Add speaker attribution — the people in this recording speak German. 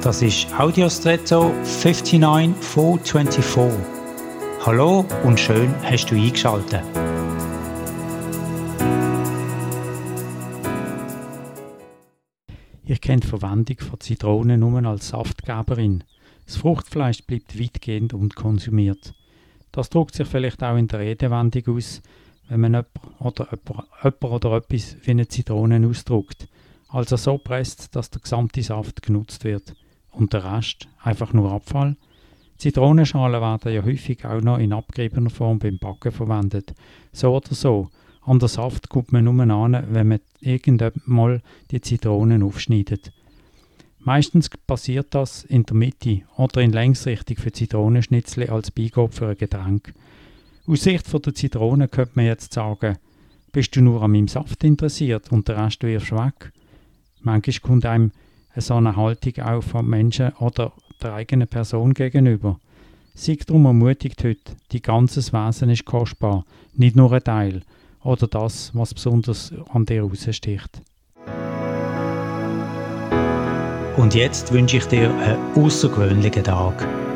Speaker 1: Das ist Audiostretto 59424. Hallo und schön hast du eingeschaltet. Ich kenne die Verwendung von Zitronen nur als Saftgeberin. Das Fruchtfleisch bleibt weitgehend unkonsumiert. Das drückt sich vielleicht auch in der Redewendung aus, wenn man jemand oder, jemand oder etwas wie eine Zitrone ausdruckt. Also so presst, dass der gesamte Saft genutzt wird. Und der Rest einfach nur Abfall. Zitronenschalen werden ja häufig auch noch in abgeriebener Form beim Backen verwendet. So oder so. An den Saft kommt man nur an, wenn man irgendwann mal die Zitronen aufschneidet. Meistens passiert das in der Mitte oder in Längsrichtung für Zitronenschnitzel als Beigabe für ein Getränk. Aus Sicht von der Zitrone könnte man jetzt sagen, bist du nur an meinem Saft interessiert und der Rest wirfst weg? Manchmal kommt einem so eine Haltung auch von Menschen oder der eigenen Person gegenüber. Sei darum ermutigt heute, dein ganzes Wesen ist kostbar, nicht nur ein Teil oder das, was besonders an dir raussticht. Und jetzt wünsche ich dir einen außergewöhnlichen Tag.